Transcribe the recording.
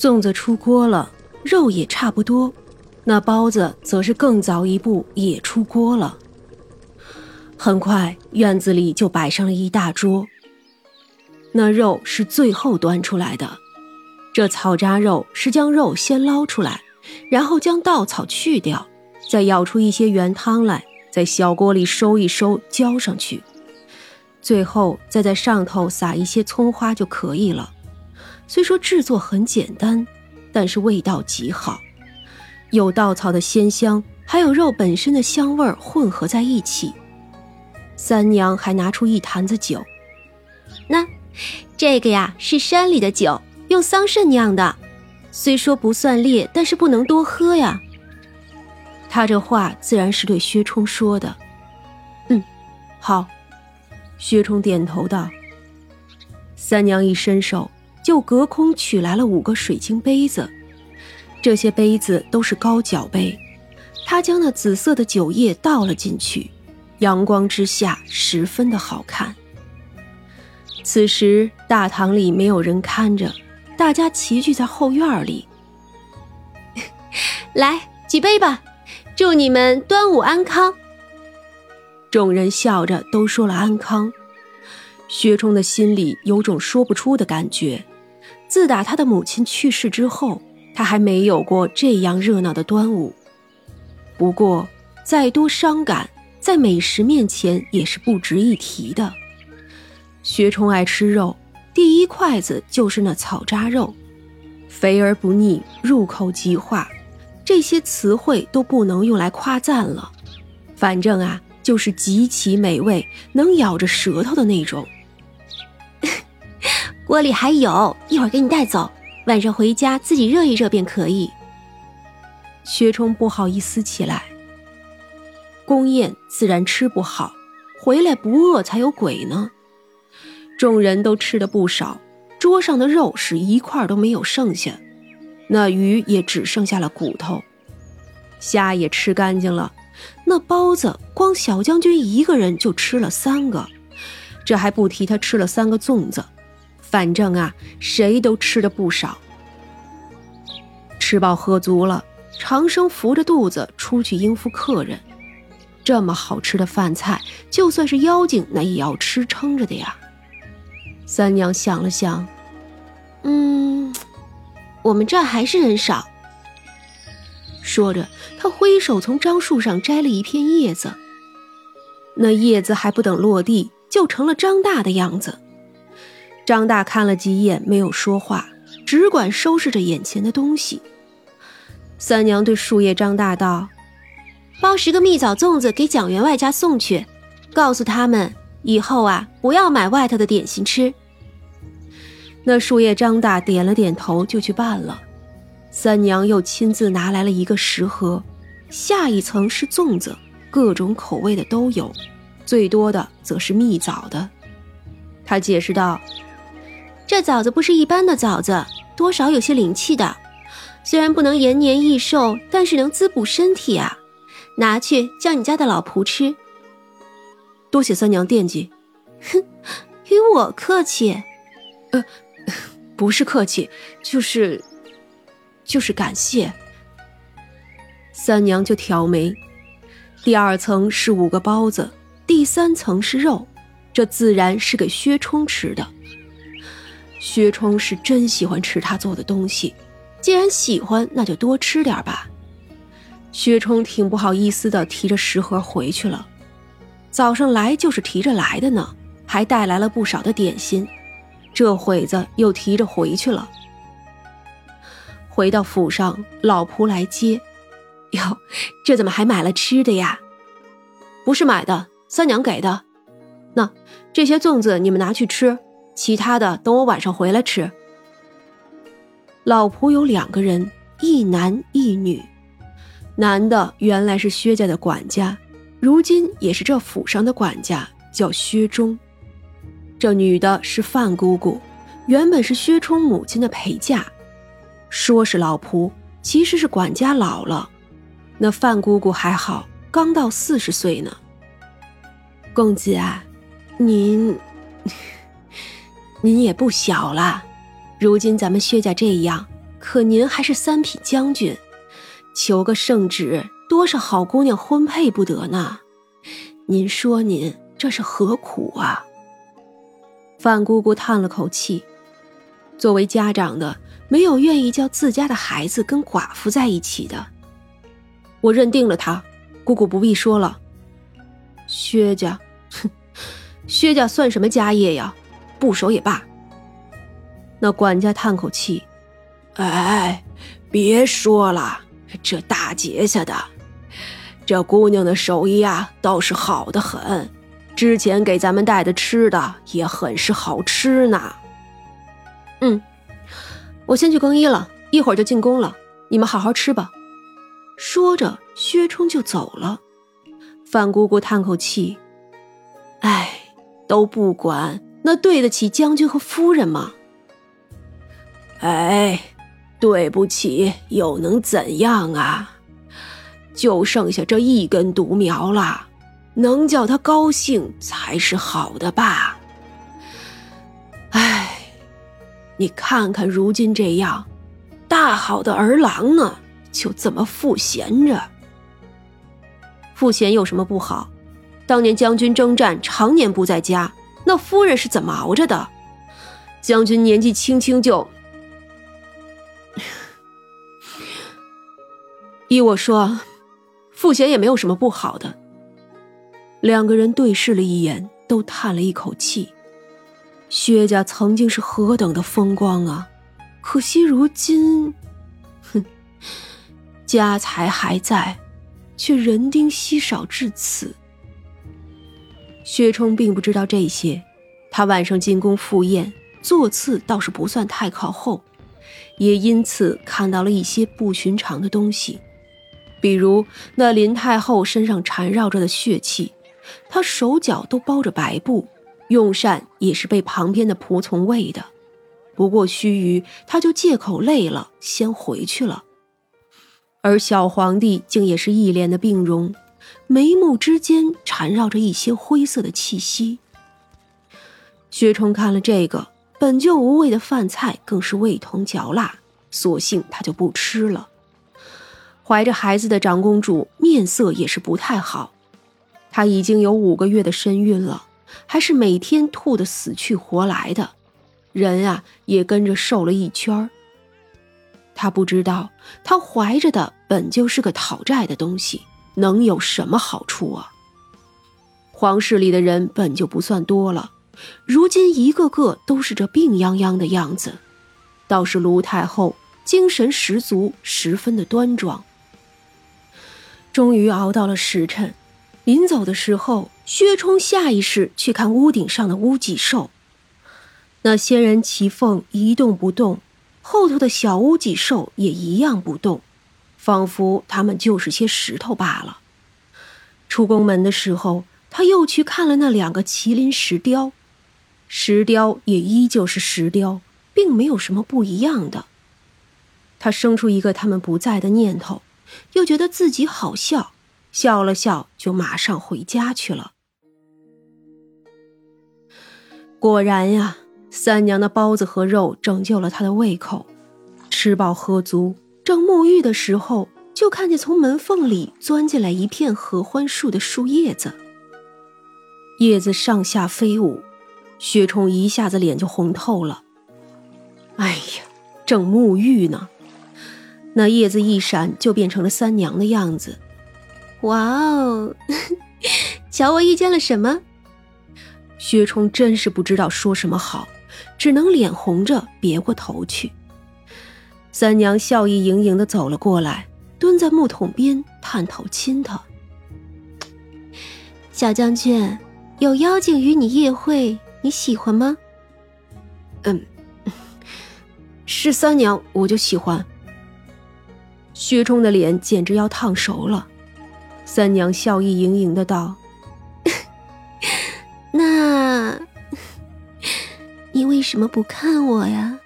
粽子出锅了，肉也差不多，那包子则是更早一步也出锅了。很快，院子里就摆上了一大桌。那肉是最后端出来的，这草渣肉是将肉先捞出来，然后将稻草去掉，再舀出一些原汤来，在小锅里收一收，浇上去，最后再在上头撒一些葱花就可以了。虽说制作很简单，但是味道极好，有稻草的鲜香，还有肉本身的香味混合在一起。三娘还拿出一坛子酒，那这个呀是山里的酒，用桑葚酿的，虽说不算烈，但是不能多喝呀。他这话自然是对薛冲说的。嗯，好。薛冲点头道。三娘一伸手。就隔空取来了五个水晶杯子，这些杯子都是高脚杯。他将那紫色的酒液倒了进去，阳光之下十分的好看。此时大堂里没有人看着，大家齐聚在后院里。来，举杯吧，祝你们端午安康。众人笑着都说了安康。薛冲的心里有种说不出的感觉。自打他的母亲去世之后，他还没有过这样热闹的端午。不过，再多伤感，在美食面前也是不值一提的。薛冲爱吃肉，第一筷子就是那草渣肉，肥而不腻，入口即化，这些词汇都不能用来夸赞了。反正啊，就是极其美味，能咬着舌头的那种。锅里还有一会儿给你带走，晚上回家自己热一热便可以。薛冲不好意思起来。宫宴自然吃不好，回来不饿才有鬼呢。众人都吃的不少，桌上的肉是一块都没有剩下，那鱼也只剩下了骨头，虾也吃干净了。那包子光小将军一个人就吃了三个，这还不提他吃了三个粽子。反正啊，谁都吃的不少。吃饱喝足了，长生扶着肚子出去应付客人。这么好吃的饭菜，就算是妖精，那也要吃撑着的呀。三娘想了想，嗯，我们这还是人少。说着，她挥手从樟树上摘了一片叶子。那叶子还不等落地，就成了张大的样子。张大看了几眼，没有说话，只管收拾着眼前的东西。三娘对树叶张大道：“包十个蜜枣粽子给蒋员外家送去，告诉他们以后啊，不要买外头的点心吃。”那树叶张大点了点头，就去办了。三娘又亲自拿来了一个食盒，下一层是粽子，各种口味的都有，最多的则是蜜枣的。她解释道。这枣子不是一般的枣子，多少有些灵气的。虽然不能延年益寿，但是能滋补身体啊！拿去叫你家的老仆吃。多谢三娘惦记。哼，与我客气？呃，不是客气，就是，就是感谢。三娘就挑眉。第二层是五个包子，第三层是肉，这自然是给薛冲吃的。薛冲是真喜欢吃他做的东西，既然喜欢，那就多吃点吧。薛冲挺不好意思的，提着食盒回去了。早上来就是提着来的呢，还带来了不少的点心，这会子又提着回去了。回到府上，老仆来接，哟，这怎么还买了吃的呀？不是买的，三娘给的。那这些粽子你们拿去吃。其他的等我晚上回来吃。老仆有两个人，一男一女。男的原来是薛家的管家，如今也是这府上的管家，叫薛忠。这女的是范姑姑，原本是薛冲母亲的陪嫁，说是老仆，其实是管家老了。那范姑姑还好，刚到四十岁呢。公子啊，您。您也不小了，如今咱们薛家这样，可您还是三品将军，求个圣旨，多少好姑娘婚配不得呢？您说您这是何苦啊？”范姑姑叹了口气，作为家长的，没有愿意叫自家的孩子跟寡妇在一起的。我认定了他，姑姑不必说了。薛家，哼，薛家算什么家业呀？不熟也罢。那管家叹口气：“哎，别说了，这大节下的，这姑娘的手艺啊，倒是好的很。之前给咱们带的吃的也很是好吃呢。”嗯，我先去更衣了，一会儿就进宫了。你们好好吃吧。说着，薛冲就走了。范姑姑叹口气：“哎，都不管，那对得起将军和夫人吗？”哎，对不起，又能怎样啊？就剩下这一根独苗了，能叫他高兴才是好的吧？哎，你看看如今这样，大好的儿郎呢，就这么赋闲着。赋闲有什么不好？当年将军征战，常年不在家，那夫人是怎么熬着的？将军年纪轻轻就……依我说，傅贤也没有什么不好的。两个人对视了一眼，都叹了一口气。薛家曾经是何等的风光啊，可惜如今，哼，家财还在，却人丁稀少至此。薛冲并不知道这些，他晚上进宫赴宴，座次倒是不算太靠后，也因此看到了一些不寻常的东西。比如那林太后身上缠绕着的血气，她手脚都包着白布，用膳也是被旁边的仆从喂的。不过须臾，她就借口累了，先回去了。而小皇帝竟也是一脸的病容，眉目之间缠绕着一些灰色的气息。薛冲看了这个本就无味的饭菜，更是味同嚼蜡，索性他就不吃了。怀着孩子的长公主面色也是不太好，她已经有五个月的身孕了，还是每天吐得死去活来的，人啊也跟着瘦了一圈儿。她不知道，她怀着的本就是个讨债的东西，能有什么好处啊？皇室里的人本就不算多了，如今一个个都是这病殃殃的样子，倒是卢太后精神十足，十分的端庄。终于熬到了时辰，临走的时候，薛冲下意识去看屋顶上的乌脊兽。那仙人骑凤一动不动，后头的小乌脊兽也一样不动，仿佛他们就是些石头罢了。出宫门的时候，他又去看了那两个麒麟石雕，石雕也依旧是石雕，并没有什么不一样的。他生出一个他们不在的念头。又觉得自己好笑，笑了笑，就马上回家去了。果然呀，三娘的包子和肉拯救了他的胃口。吃饱喝足，正沐浴的时候，就看见从门缝里钻进来一片合欢树的树叶子，叶子上下飞舞，薛冲一下子脸就红透了。哎呀，正沐浴呢。那叶子一闪，就变成了三娘的样子。哇哦，瞧我遇见了什么？薛冲真是不知道说什么好，只能脸红着别过头去。三娘笑意盈盈的走了过来，蹲在木桶边探头亲他。小将军，有妖精与你夜会，你喜欢吗？嗯，是三娘，我就喜欢。薛冲的脸简直要烫熟了，三娘笑意盈盈的道：“那，你为什么不看我呀？”